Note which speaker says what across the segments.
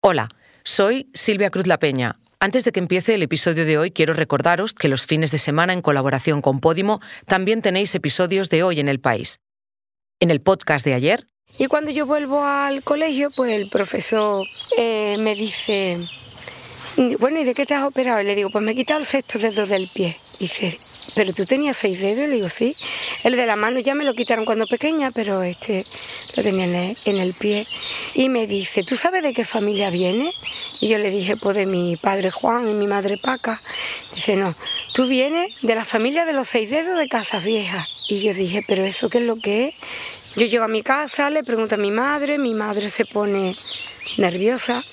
Speaker 1: Hola, soy Silvia Cruz La Peña. Antes de que empiece el episodio de hoy, quiero recordaros que los fines de semana, en colaboración con Podimo, también tenéis episodios de Hoy en el País. En el podcast de ayer.
Speaker 2: Y cuando yo vuelvo al colegio, pues el profesor eh, me dice, bueno, ¿y de qué te has operado? Y le digo, pues me he quitado el sexto dedo del pie. Dice, ¿pero tú tenías seis dedos? Le digo, sí. El de la mano ya me lo quitaron cuando pequeña, pero este lo tenía en el, pie. Y me dice, ¿tú sabes de qué familia viene? Y yo le dije, pues de mi padre Juan y mi madre Paca. Dice, no, tú vienes de la familia de los seis dedos de Casas Viejas. Y yo dije, ¿pero eso qué es lo que es? Yo llego a mi casa, le pregunto a mi madre, mi madre se pone nerviosa,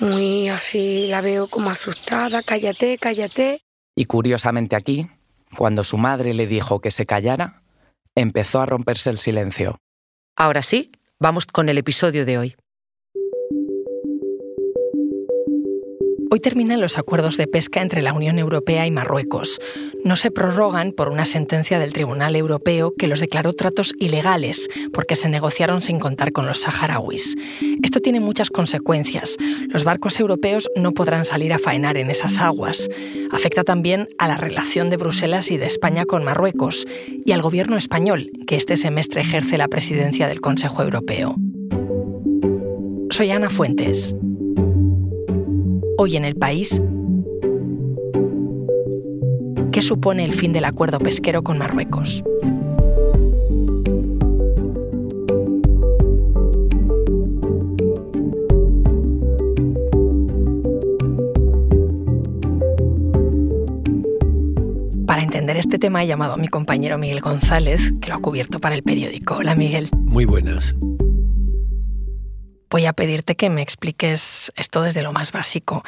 Speaker 2: muy así, la veo como asustada, cállate, cállate.
Speaker 3: Y curiosamente aquí, cuando su madre le dijo que se callara, empezó a romperse el silencio.
Speaker 1: Ahora sí, vamos con el episodio de hoy.
Speaker 4: Hoy terminan los acuerdos de pesca entre la Unión Europea y Marruecos. No se prorrogan por una sentencia del Tribunal Europeo que los declaró tratos ilegales porque se negociaron sin contar con los saharauis. Esto tiene muchas consecuencias. Los barcos europeos no podrán salir a faenar en esas aguas. Afecta también a la relación de Bruselas y de España con Marruecos y al gobierno español, que este semestre ejerce la presidencia del Consejo Europeo. Soy Ana Fuentes hoy en el país? ¿Qué supone el fin del acuerdo pesquero con Marruecos? Para entender este tema he llamado a mi compañero Miguel González, que lo ha cubierto para el periódico. Hola Miguel.
Speaker 5: Muy buenas
Speaker 4: voy a pedirte que me expliques esto desde lo más básico.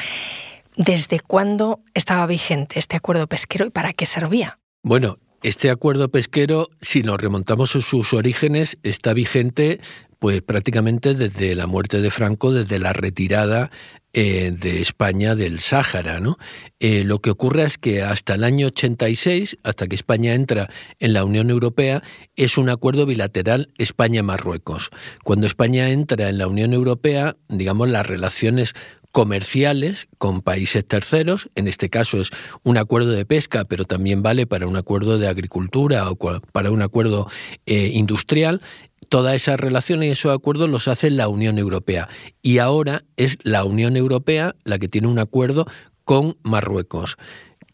Speaker 4: ¿Desde cuándo estaba vigente este acuerdo pesquero y para qué servía?
Speaker 5: Bueno, este acuerdo pesquero, si nos remontamos a sus orígenes, está vigente pues prácticamente desde la muerte de Franco, desde la retirada eh, de España del Sáhara. ¿no? Eh, lo que ocurre es que hasta el año 86, hasta que España entra en la Unión Europea, es un acuerdo bilateral España-Marruecos. Cuando España entra en la Unión Europea, digamos, las relaciones comerciales con países terceros, en este caso es un acuerdo de pesca, pero también vale para un acuerdo de agricultura o para un acuerdo eh, industrial, todas esas relaciones y esos acuerdos los hace la Unión Europea. Y ahora es la Unión Europea la que tiene un acuerdo con Marruecos.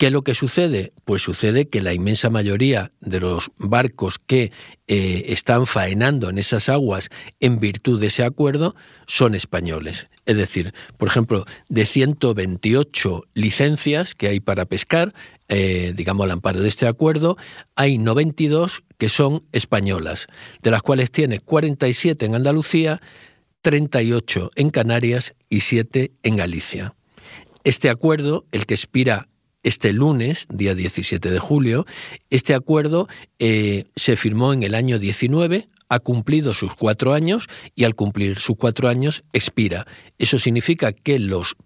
Speaker 5: ¿Qué es lo que sucede? Pues sucede que la inmensa mayoría de los barcos que eh, están faenando en esas aguas en virtud de ese acuerdo son españoles. Es decir, por ejemplo, de 128 licencias que hay para pescar, eh, digamos al amparo de este acuerdo, hay 92 que son españolas, de las cuales tiene 47 en Andalucía, 38 en Canarias y 7 en Galicia. Este acuerdo, el que expira este lunes, día 17 de julio, este acuerdo eh, se firmó en el año 19, ha cumplido sus cuatro años y al cumplir sus cuatro años expira. Eso significa que los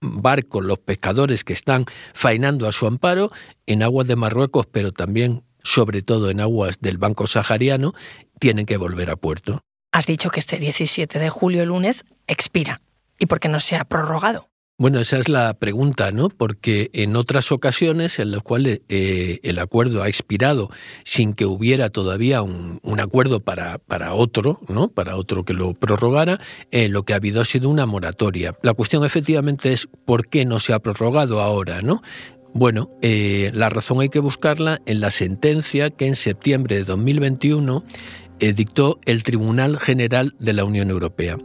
Speaker 5: barcos, los pescadores que están faenando a su amparo en aguas de Marruecos, pero también sobre todo en aguas del Banco Sahariano, tienen que volver a puerto.
Speaker 4: Has dicho que este 17 de julio, lunes, expira. ¿Y por qué no se ha prorrogado?
Speaker 5: Bueno, esa es la pregunta, ¿no? Porque en otras ocasiones en las cuales eh, el acuerdo ha expirado sin que hubiera todavía un, acuerdo para, para, otro, ¿no? Para otro que lo prorrogara, eh, lo que ha habido ha sido una moratoria. La cuestión efectivamente es por qué no se ha prorrogado ahora, ¿no? Bueno, eh, la razón hay que buscarla en la sentencia que en septiembre de 2021 dictó el Tribunal General de la Unión Europea,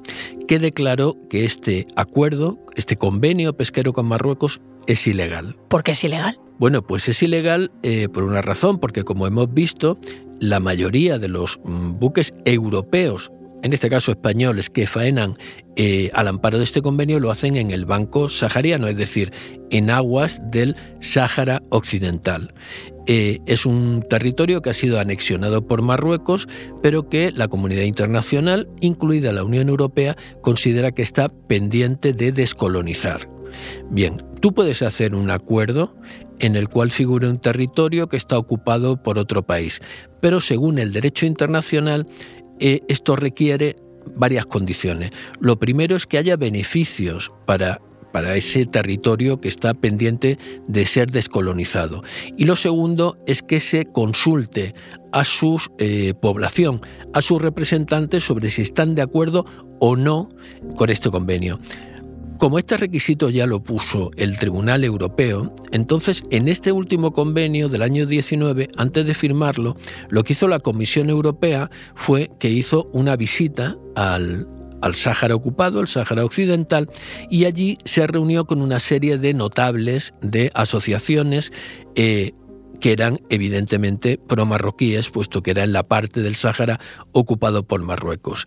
Speaker 5: que declaró que este acuerdo, este convenio pesquero con Marruecos, es ilegal.
Speaker 4: ¿Por qué es ilegal?
Speaker 5: Bueno, pues es ilegal eh, por una razón, porque como hemos visto, la mayoría de los mm, buques europeos en este caso españoles, que faenan eh, al amparo de este convenio, lo hacen en el Banco Sahariano, es decir, en aguas del Sáhara Occidental. Eh, es un territorio que ha sido anexionado por Marruecos, pero que la comunidad internacional, incluida la Unión Europea, considera que está pendiente de descolonizar. Bien, tú puedes hacer un acuerdo en el cual figure un territorio que está ocupado por otro país, pero según el derecho internacional, eh, esto requiere varias condiciones. Lo primero es que haya beneficios para para ese territorio que está pendiente de ser descolonizado. Y lo segundo es que se consulte a su eh, población, a sus representantes sobre si están de acuerdo o no con este convenio. Como este requisito ya lo puso el Tribunal Europeo, entonces en este último convenio del año 19, antes de firmarlo, lo que hizo la Comisión Europea fue que hizo una visita al, Sáhara ocupado, el Sáhara Occidental, y allí se reunió con una serie de notables de asociaciones eh, que eran evidentemente pro-marroquíes, puesto que era en la parte del Sáhara ocupado por Marruecos.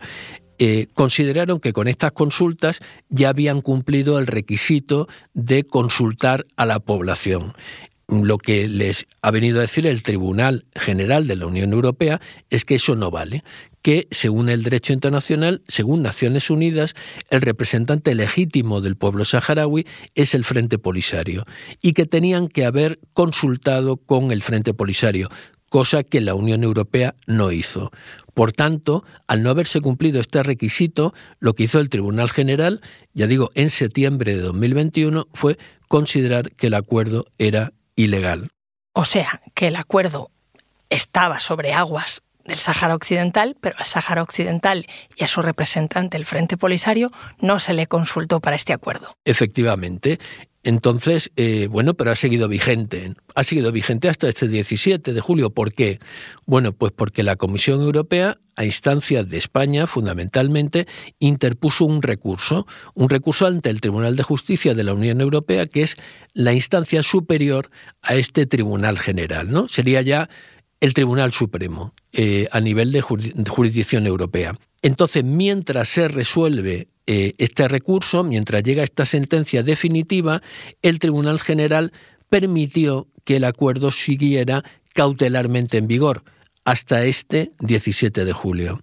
Speaker 5: Eh, consideraron que con estas consultas ya habían cumplido el requisito de consultar a la población. Lo que les ha venido a decir el Tribunal General de la Unión Europea es que eso no vale, que según el derecho internacional, según Naciones Unidas, el representante legítimo del pueblo saharaui es el Frente Polisario y que tenían que haber consultado con el Frente Polisario, cosa que la Unión Europea no hizo. Por tanto, al no haberse cumplido este requisito, lo que hizo el Tribunal General, ya digo, en septiembre de 2021, fue considerar que el acuerdo era ilegal.
Speaker 4: O sea, que el acuerdo estaba sobre aguas del Sáhara Occidental, pero al Sáhara Occidental y a su representante, el Frente Polisario, no se le consultó para este acuerdo.
Speaker 5: Efectivamente. Entonces, eh, bueno, pero ha seguido vigente. Ha seguido vigente hasta este 17 de julio. ¿Por qué? Bueno, pues porque la Comisión Europea, a instancias de España fundamentalmente, interpuso un recurso, un recurso ante el Tribunal de Justicia de la Unión Europea, que es la instancia superior a este Tribunal General, ¿no? Sería ya el Tribunal Supremo eh, a nivel de jurisdicción europea. Entonces, mientras se resuelve eh, este recurso, mientras llega esta sentencia definitiva, el Tribunal General permitió que el acuerdo siguiera cautelarmente en vigor hasta este 17 de julio.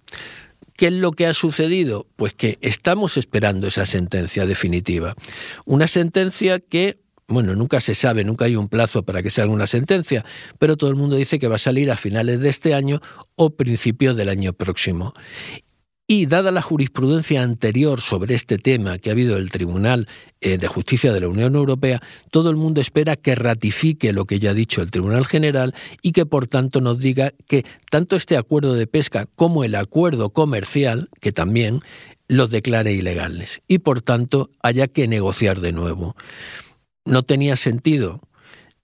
Speaker 5: ¿Qué es lo que ha sucedido? Pues que estamos esperando esa sentencia definitiva. Una sentencia que bueno, nunca se sabe, nunca hay un plazo para que salga una sentencia, pero todo el mundo dice que va a salir a finales de este año o principios del año próximo. Y dada la jurisprudencia anterior sobre este tema que ha habido el Tribunal eh, de Justicia de la Unión Europea, todo el mundo espera que ratifique lo que ya ha dicho el Tribunal General y que por tanto nos diga que tanto este acuerdo de pesca como el acuerdo comercial, que también los declare ilegales, y por tanto haya que negociar de nuevo. No tenía sentido,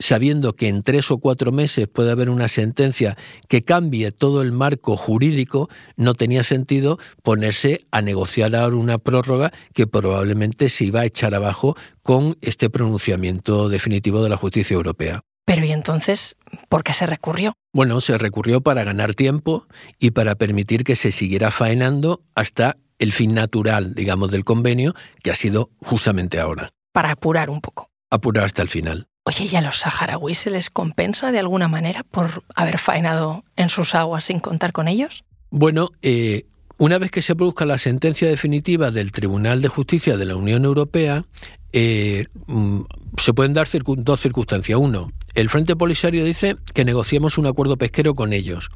Speaker 5: sabiendo que en tres o cuatro meses puede haber una sentencia que cambie todo el marco jurídico, no tenía sentido ponerse a negociar ahora una prórroga que probablemente se iba a echar abajo con este pronunciamiento definitivo de la justicia europea.
Speaker 4: Pero ¿y entonces por qué se recurrió?
Speaker 5: Bueno, se recurrió para ganar tiempo y para permitir que se siguiera faenando hasta el fin natural, digamos, del convenio, que ha sido justamente ahora.
Speaker 4: Para apurar un poco
Speaker 5: apurar hasta el final.
Speaker 4: Oye, ¿y a los saharauis se les compensa de alguna manera por haber faenado en sus aguas sin contar con ellos?
Speaker 5: Bueno, eh, una vez que se produzca la sentencia definitiva del Tribunal de Justicia de la Unión Europea, eh, mm, se pueden dar dos circunstancias. Uno, el Frente Polisario dice que negociemos un acuerdo pesquero con ellos,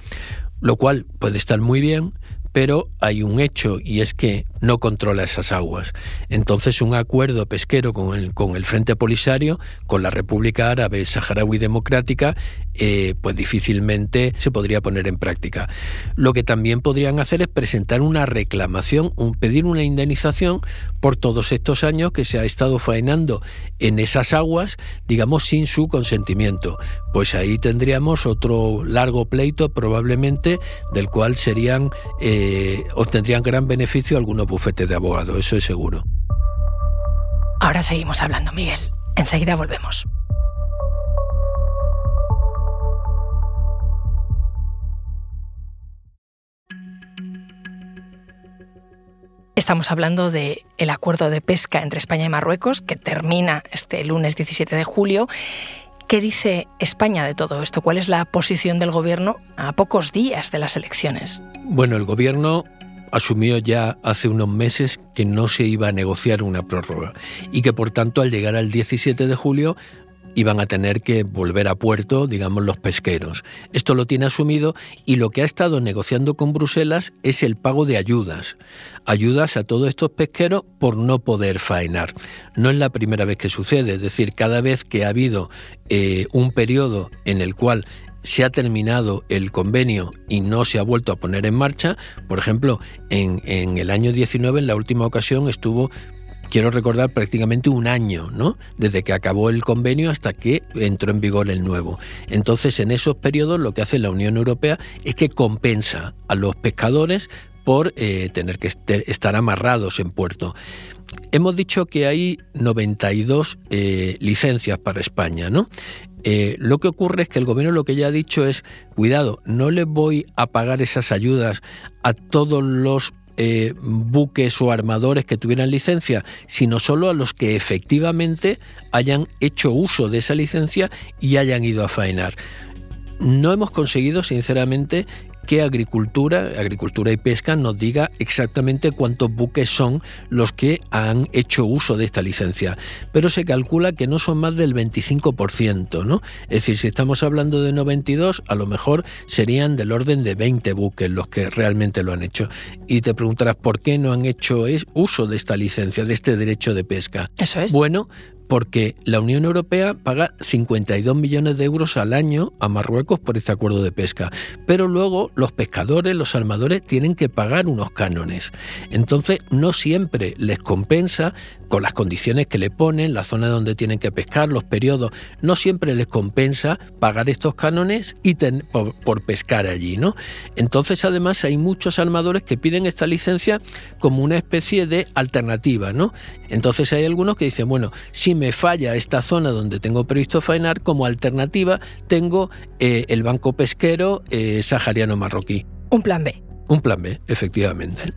Speaker 5: lo cual puede estar muy bien, pero hay un hecho y es que no controla esas aguas. Entonces un acuerdo pesquero con el, con el Frente Polisario, con la República Árabe Saharaui Democrática, eh, pues difícilmente se podría poner en práctica. Lo que también podrían hacer es presentar una reclamación, un, pedir una indemnización por todos estos años que se ha estado faenando en esas aguas, digamos, sin su consentimiento. Pues ahí tendríamos otro largo pleito probablemente del cual serían eh, obtendrían gran beneficio algunos bufetes de abogados, eso es seguro.
Speaker 4: Ahora seguimos hablando, Miguel. Enseguida volvemos. Estamos hablando del el acuerdo de pesca entre España y Marruecos, que termina este lunes 17 de julio. ¿Qué dice España de todo esto? ¿Cuál es la posición del gobierno a pocos días de las elecciones?
Speaker 5: Bueno, el gobierno asumió ya hace unos meses que no se iba a negociar una prórroga y que por tanto al llegar al 17 de julio iban a tener que volver a puerto, digamos, los pesqueros. Esto lo tiene asumido y lo que ha estado negociando con Bruselas es el pago de ayudas. Ayudas a todos estos pesqueros por no poder faenar. No es la primera vez que sucede, es decir, cada vez que ha habido eh, un periodo en el cual se ha terminado el convenio y no se ha vuelto a poner en marcha. Por ejemplo, en, en, el año 19, en la última ocasión, estuvo quiero recordar prácticamente un año, ¿no? Desde que acabó el convenio hasta que entró en vigor el nuevo. Entonces, en esos periodos lo que hace la Unión Europea es que compensa a los pescadores por eh, tener que estar amarrados en puerto. Hemos dicho que hay 92 eh, licencias para España, ¿no? Eh, lo que ocurre es que el gobierno lo que ya ha dicho es, cuidado, no le voy a pagar esas ayudas a todos los eh, buques o armadores que tuvieran licencia, sino solo a los que efectivamente hayan hecho uso de esa licencia y hayan ido a faenar. No hemos conseguido, sinceramente, que Agricultura, Agricultura y Pesca nos diga exactamente cuántos buques son los que han hecho uso de esta licencia. Pero se calcula que no son más del 25%, ¿no? Es decir, si estamos hablando de 92, a lo mejor serían del orden de 20 buques los que realmente lo han hecho. Y te preguntarás por qué no han hecho uso de esta licencia, de este derecho de pesca.
Speaker 4: Eso es.
Speaker 5: Bueno, porque la Unión Europea paga 52 millones de euros al año a Marruecos por este acuerdo de pesca, pero luego los pescadores, los armadores tienen que pagar unos cánones. Entonces no siempre les compensa con las condiciones que le ponen, la zona donde tienen que pescar, los periodos, no siempre les compensa pagar estos cánones y por, pescar allí, ¿no? Entonces además hay muchos armadores que piden esta licencia como una especie de alternativa, ¿no? Entonces hay algunos que dicen, bueno, si me falla esta zona donde tengo previsto faenar, como alternativa tengo eh, el banco pesquero eh, sahariano marroquí.
Speaker 4: Un plan B.
Speaker 5: Un plan B, efectivamente.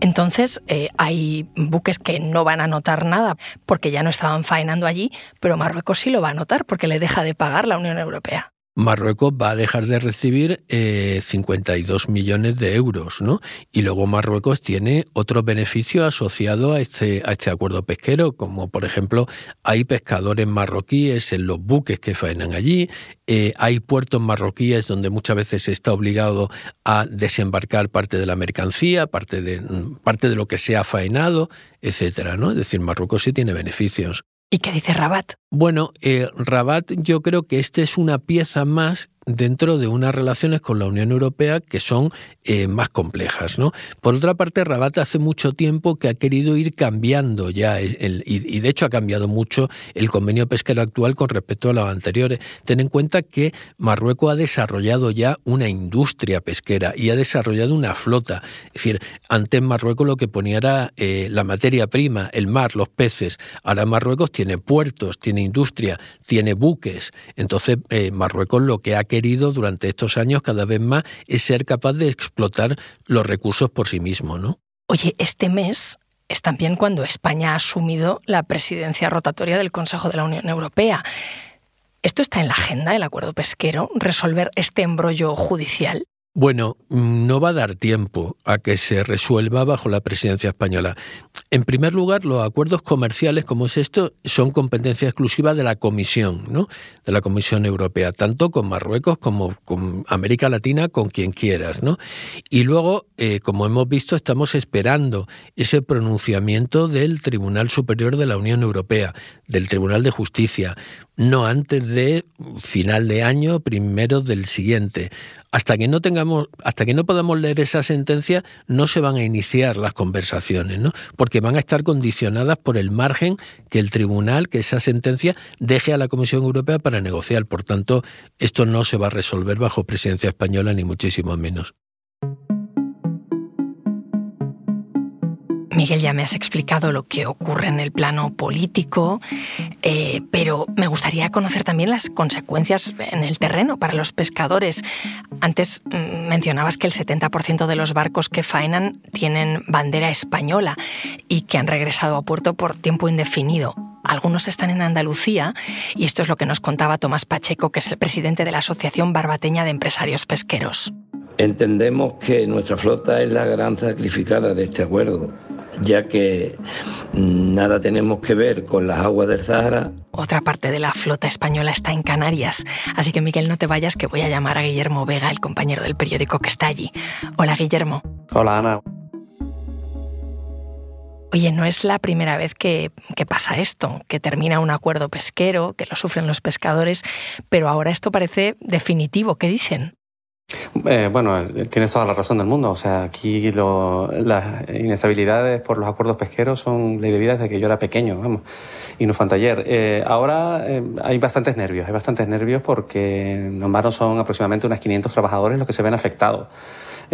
Speaker 4: Entonces, eh, hay buques que no van a notar nada porque ya no estaban faenando allí, pero Marruecos sí lo va a notar porque le deja de pagar la Unión Europea.
Speaker 5: Marruecos va a dejar de recibir 52 eh, millones de euros, ¿no? Y luego Marruecos tiene otros beneficios asociados a este, a este acuerdo pesquero, como por ejemplo hay pescadores marroquíes en los buques que faenan allí, eh, hay puertos marroquíes donde muchas veces se está obligado a desembarcar parte de la mercancía, parte de, parte de lo que se ha faenado, etcétera, ¿no? Es decir, Marruecos sí tiene beneficios.
Speaker 4: ¿Y qué dice Rabat?
Speaker 5: Bueno, eh, Rabat yo creo que esta es una pieza más dentro de unas relaciones con la Unión Europea que son eh, más complejas. ¿no? Por otra parte, Rabat hace mucho tiempo que ha querido ir cambiando ya, y, de hecho ha cambiado mucho el convenio pesquero actual con respecto a los anteriores. Ten en cuenta que Marruecos ha desarrollado ya una industria pesquera y ha desarrollado una flota. Es decir, antes Marruecos lo que ponía era eh, la materia prima, el mar, los peces. Ahora Marruecos tiene puertos, tiene industria, tiene buques. Entonces, eh, Marruecos lo que ha querido durante estos años cada vez más es ser capaz de explotar los recursos por sí mismo, ¿no?
Speaker 4: Oye, este mes es también cuando España ha asumido la presidencia rotatoria del Consejo de la Unión Europea. ¿Esto está en la agenda del acuerdo pesquero, resolver este embrollo judicial?
Speaker 5: Bueno, no va a dar tiempo a que se resuelva bajo la presidencia española. En primer lugar, los acuerdos comerciales como es esto son competencia exclusiva de la Comisión, ¿no? De la Comisión Europea, tanto con Marruecos como con América Latina, con quien quieras, ¿no? Y luego, eh, como hemos visto, estamos esperando ese pronunciamiento del Tribunal Superior de la Unión Europea, del Tribunal de Justicia, no antes de final de año, primero del siguiente hasta que no tengamos, hasta que no podamos leer esa sentencia, no se van a iniciar las conversaciones, ¿no? Porque van a estar condicionadas por el margen que el tribunal, que esa sentencia deje a la Comisión Europea para negociar. Por tanto, esto no se va a resolver bajo presidencia española, ni muchísimo menos.
Speaker 4: Miguel, ya me has explicado lo que ocurre en el plano político, eh, pero me gustaría conocer también las consecuencias en el terreno para los pescadores. Antes mm, mencionabas que el 70% de los barcos que faenan tienen bandera española y que han regresado a puerto por tiempo indefinido. Algunos están en Andalucía y esto es lo que nos contaba Tomás Pacheco, que es el presidente de la Asociación Barbateña de Empresarios Pesqueros.
Speaker 6: Entendemos que nuestra flota es la gran sacrificada de este acuerdo ya que nada tenemos que ver con las aguas del Sahara.
Speaker 4: Otra parte de la flota española está en Canarias, así que Miguel no te vayas que voy a llamar a Guillermo Vega, el compañero del periódico que está allí. Hola Guillermo.
Speaker 7: Hola Ana.
Speaker 4: Oye, no es la primera vez que, que, pasa esto, que termina un acuerdo pesquero, que lo sufren los pescadores, pero ahora esto parece definitivo. ¿Qué dicen?
Speaker 7: Eh, bueno, tienes toda la razón del mundo. O sea, aquí las inestabilidades por los acuerdos pesqueros son ley de vida desde que yo era pequeño, vamos, y no fue ayer. Eh, ahora eh, hay bastantes nervios, hay bastantes nervios porque en son aproximadamente unos 500 trabajadores los que se ven afectados.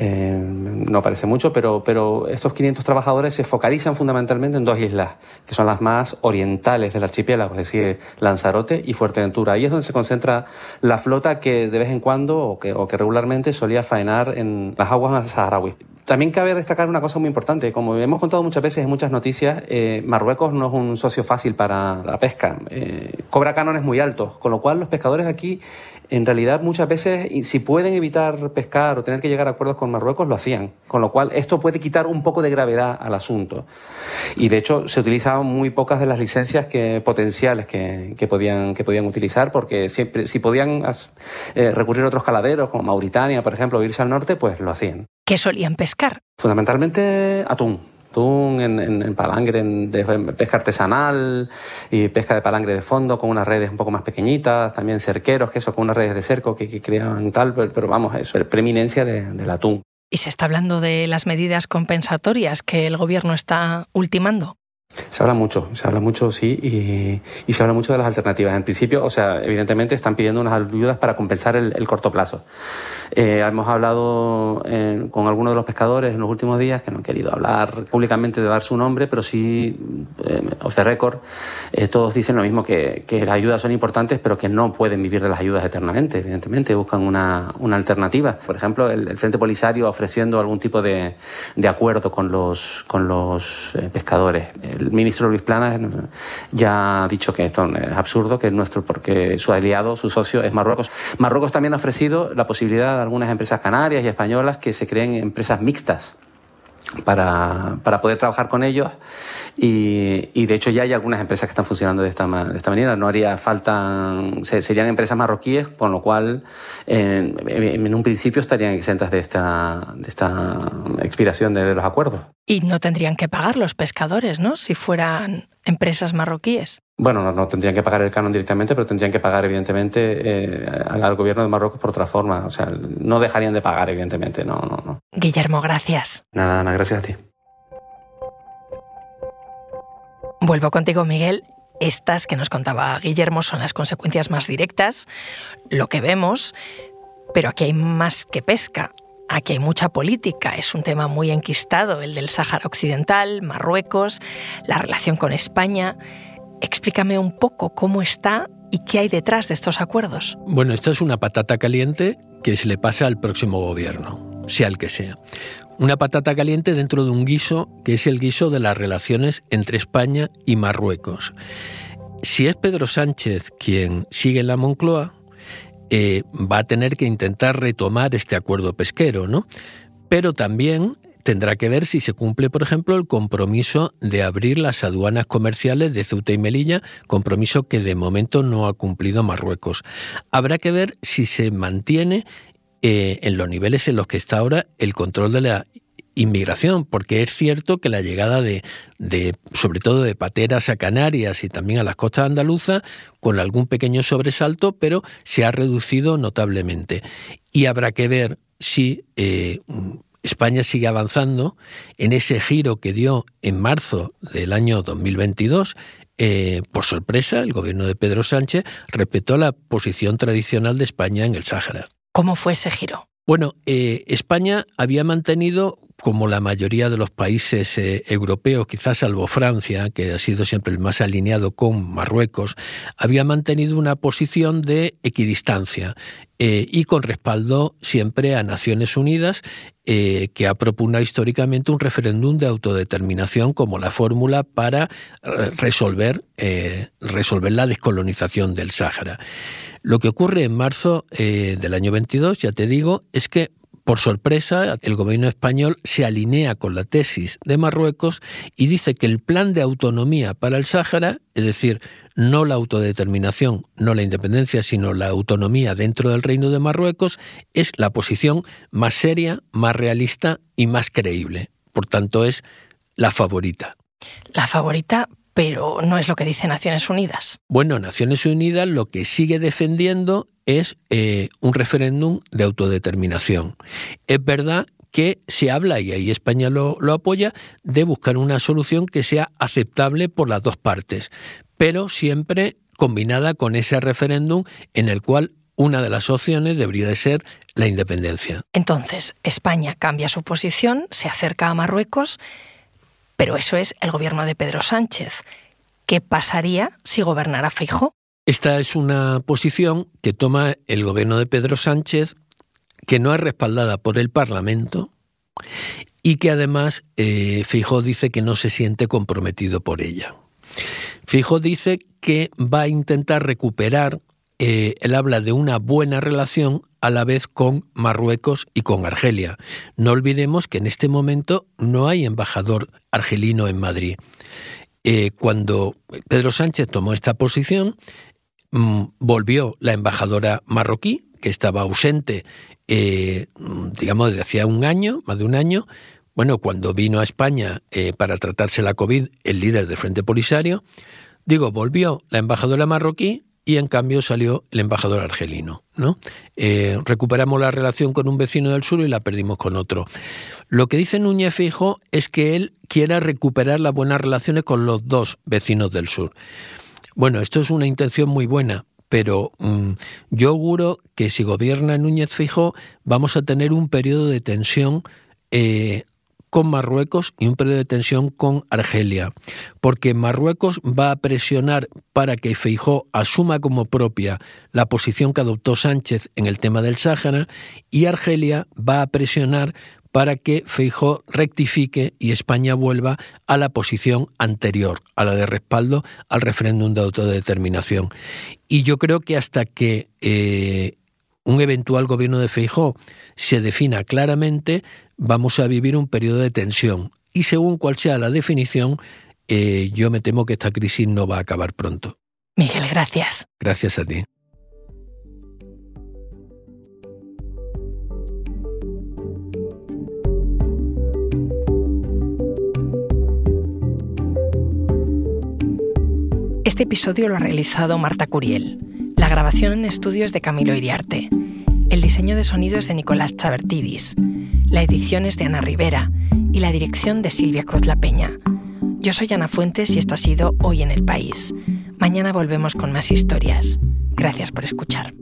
Speaker 7: Eh, no parece mucho, pero, pero estos 500 trabajadores se focalizan fundamentalmente en dos islas, que son las más orientales del archipiélago, es decir, Lanzarote y Fuerteventura. Ahí es donde se concentra la flota que de vez en cuando o que, o que regularmente solía faenar en las aguas saharauis. También cabe destacar una cosa muy importante. Como hemos contado muchas veces en muchas noticias, eh, Marruecos no es un socio fácil para la pesca. Eh, cobra cánones muy altos, con lo cual los pescadores aquí, en realidad, muchas veces, si pueden evitar pescar o tener que llegar a acuerdos con Marruecos, lo hacían. Con lo cual, esto puede quitar un poco de gravedad al asunto. Y de hecho, se utilizaban muy pocas de las licencias que, potenciales que, que podían, que podían utilizar, porque siempre, si podían eh, recurrir a otros caladeros, como Mauritania, por ejemplo, o irse al norte, pues lo hacían.
Speaker 4: ¿Qué solían pescar?
Speaker 7: Fundamentalmente atún. Atún en, en, palangre de pesca artesanal y pesca de palangre de fondo con unas redes un poco más pequeñitas, también cerqueros, que eso, con unas redes de cerco que, que creaban tal, pero, vamos, eso, es preeminencia de, del atún.
Speaker 4: ¿Y se está hablando de las medidas compensatorias que el gobierno está ultimando?
Speaker 7: Se habla mucho, se habla mucho, sí, y, se habla mucho de las alternativas. En principio, o sea, evidentemente están pidiendo unas ayudas para compensar el, corto plazo. Eh, hemos hablado eh, con algunos de los pescadores en los últimos días que no han querido hablar públicamente de dar su nombre, pero sí, eh, off the record, eh, todos dicen lo mismo, que, las ayudas son importantes, pero que no pueden vivir de las ayudas eternamente, evidentemente, buscan una, una alternativa. Por ejemplo, el, el, Frente Polisario ofreciendo algún tipo de, de acuerdo con los, con los pescadores el ministro Luis Planas ya ha dicho que esto es absurdo, que es nuestro, porque su aliado, su socio es Marruecos. Marruecos también ha ofrecido la posibilidad de algunas empresas canarias y españolas que se creen empresas mixtas para, para poder trabajar con ellos y, y, de hecho ya hay algunas empresas que están funcionando de esta, de esta manera. No haría falta, serían empresas marroquíes, con lo cual en, un principio estarían exentas de esta, de esta expiración de los acuerdos.
Speaker 4: Y no tendrían que pagar los pescadores, ¿no? Si fueran empresas marroquíes.
Speaker 7: Bueno, no, no, tendrían que pagar el canon directamente, pero tendrían que pagar, evidentemente, eh, al, al, gobierno de Marruecos por otra forma. O sea, no dejarían de pagar, evidentemente. No, no, no.
Speaker 4: Guillermo, gracias.
Speaker 7: Nada, nada, gracias a ti.
Speaker 4: Vuelvo contigo, Miguel. Estas que nos contaba Guillermo son las consecuencias más directas, lo que vemos, pero aquí hay más que pesca. Aquí hay mucha política, es un tema muy enquistado, el del Sáhara Occidental, Marruecos, la relación con España. Explícame un poco cómo está y qué hay detrás de estos acuerdos.
Speaker 5: Bueno, esto es una patata caliente que se le pasa al próximo gobierno, sea el que sea. Una patata caliente dentro de un guiso que es el guiso de las relaciones entre España y Marruecos. Si es Pedro Sánchez quien sigue en la Moncloa, eh, va a tener que intentar retomar este acuerdo pesquero, ¿no? Pero también tendrá que ver si se cumple, por ejemplo, el compromiso de abrir las aduanas comerciales de Ceuta y Melilla, compromiso que de momento no ha cumplido Marruecos. Habrá que ver si se mantiene eh, en los niveles en los que está ahora el control de la inmigración, porque es cierto que la llegada de, de, sobre todo de pateras a Canarias y también a las costas andaluzas, con algún pequeño sobresalto, pero se ha reducido notablemente. Y habrá que ver si eh, España sigue avanzando en ese giro que dio en marzo del año 2022 eh, por sorpresa, el gobierno de Pedro Sánchez respetó la posición tradicional de España en el Sáhara.
Speaker 4: ¿Cómo fue ese giro?
Speaker 5: Bueno, eh, España había mantenido como la mayoría de los países eh, europeos, quizás salvo Francia, que ha sido siempre el más alineado con Marruecos, había mantenido una posición de equidistancia eh, y con respaldo siempre a Naciones Unidas, eh, que ha propugnado históricamente un referéndum de autodeterminación como la fórmula para resolver, resolver la descolonización del Sáhara. Lo que ocurre en marzo del año 22, ya te digo, es que por sorpresa, el gobierno español se alinea con la tesis de Marruecos y dice que el plan de autonomía para el Sáhara, es decir, no la autodeterminación, no la independencia, sino la autonomía dentro del reino de Marruecos, es la posición más seria, más realista y más creíble. Por tanto, es la favorita.
Speaker 4: La favorita, pero no es lo que dice Naciones Unidas.
Speaker 5: Bueno, Naciones Unidas lo que sigue defendiendo es eh, un referéndum de autodeterminación. Es verdad que se habla, y ahí España lo, apoya, de buscar una solución que sea aceptable por las dos partes, pero siempre combinada con ese referéndum en el cual una de las opciones debería de ser la independencia.
Speaker 4: Entonces, España cambia su posición, se acerca a Marruecos, pero eso es el gobierno de Pedro Sánchez. ¿Qué pasaría si gobernara Feijóo?
Speaker 5: Esta es una posición que toma el gobierno de Pedro Sánchez, que no es respaldada por el Parlamento y que además eh, Feijóo dice que no se siente comprometido por ella. Feijóo dice que va a intentar recuperar, eh, él habla de una buena relación a la vez con Marruecos y con Argelia. No olvidemos que en este momento no hay embajador argelino en Madrid. Eh, cuando Pedro Sánchez tomó esta posición, volvió la embajadora marroquí, que estaba ausente, eh, digamos, desde hacía un año, más de un año. Bueno, cuando vino a España eh, para tratarse la COVID, el líder del Frente Polisario, digo, volvió la embajadora marroquí y en cambio salió el embajador argelino. ¿no? Eh, recuperamos la relación con un vecino del sur y la perdimos con otro. Lo que dice Núñez Fijo es que él quiera recuperar las buenas relaciones con los dos vecinos del sur. Bueno, esto es una intención muy buena, pero mm, yo auguro que si gobierna Núñez Fijo vamos a tener un periodo de tensión eh, con Marruecos y un periodo de tensión con Argelia, porque Marruecos va a presionar para que Feijó asuma como propia la posición que adoptó Sánchez en el tema del Sáhara y Argelia va a presionar para que Feijó rectifique y España vuelva a la posición anterior, a la de respaldo al referéndum de autodeterminación. Y yo creo que hasta que eh, un eventual gobierno de Feijó se defina claramente, vamos a vivir un periodo de tensión. Y según cual sea la definición, eh, yo me temo que esta crisis no va a acabar pronto.
Speaker 4: Miguel, gracias.
Speaker 5: Gracias a ti.
Speaker 4: Este episodio lo ha realizado Marta Curiel. La grabación en estudios de Camilo Iriarte. El diseño de sonido es de Nicolás Chabertidis. La edición es de Ana Rivera y la dirección de Silvia Cruz La Peña. Yo soy Ana Fuentes y esto ha sido Hoy en el País. Mañana volvemos con más historias. Gracias por escuchar.